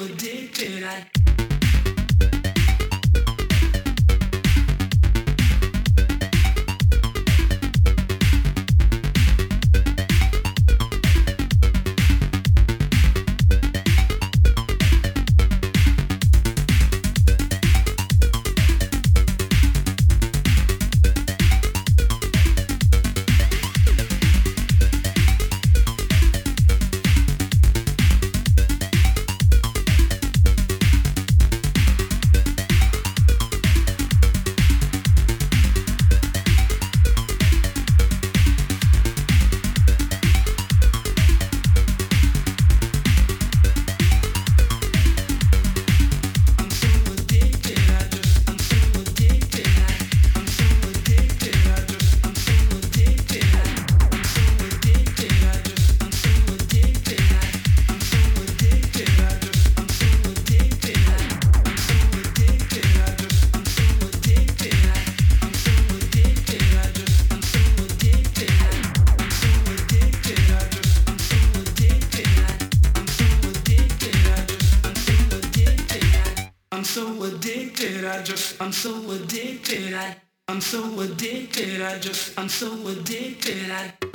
addicted. I just, I'm so addicted. I. Just, I'm so addicted. I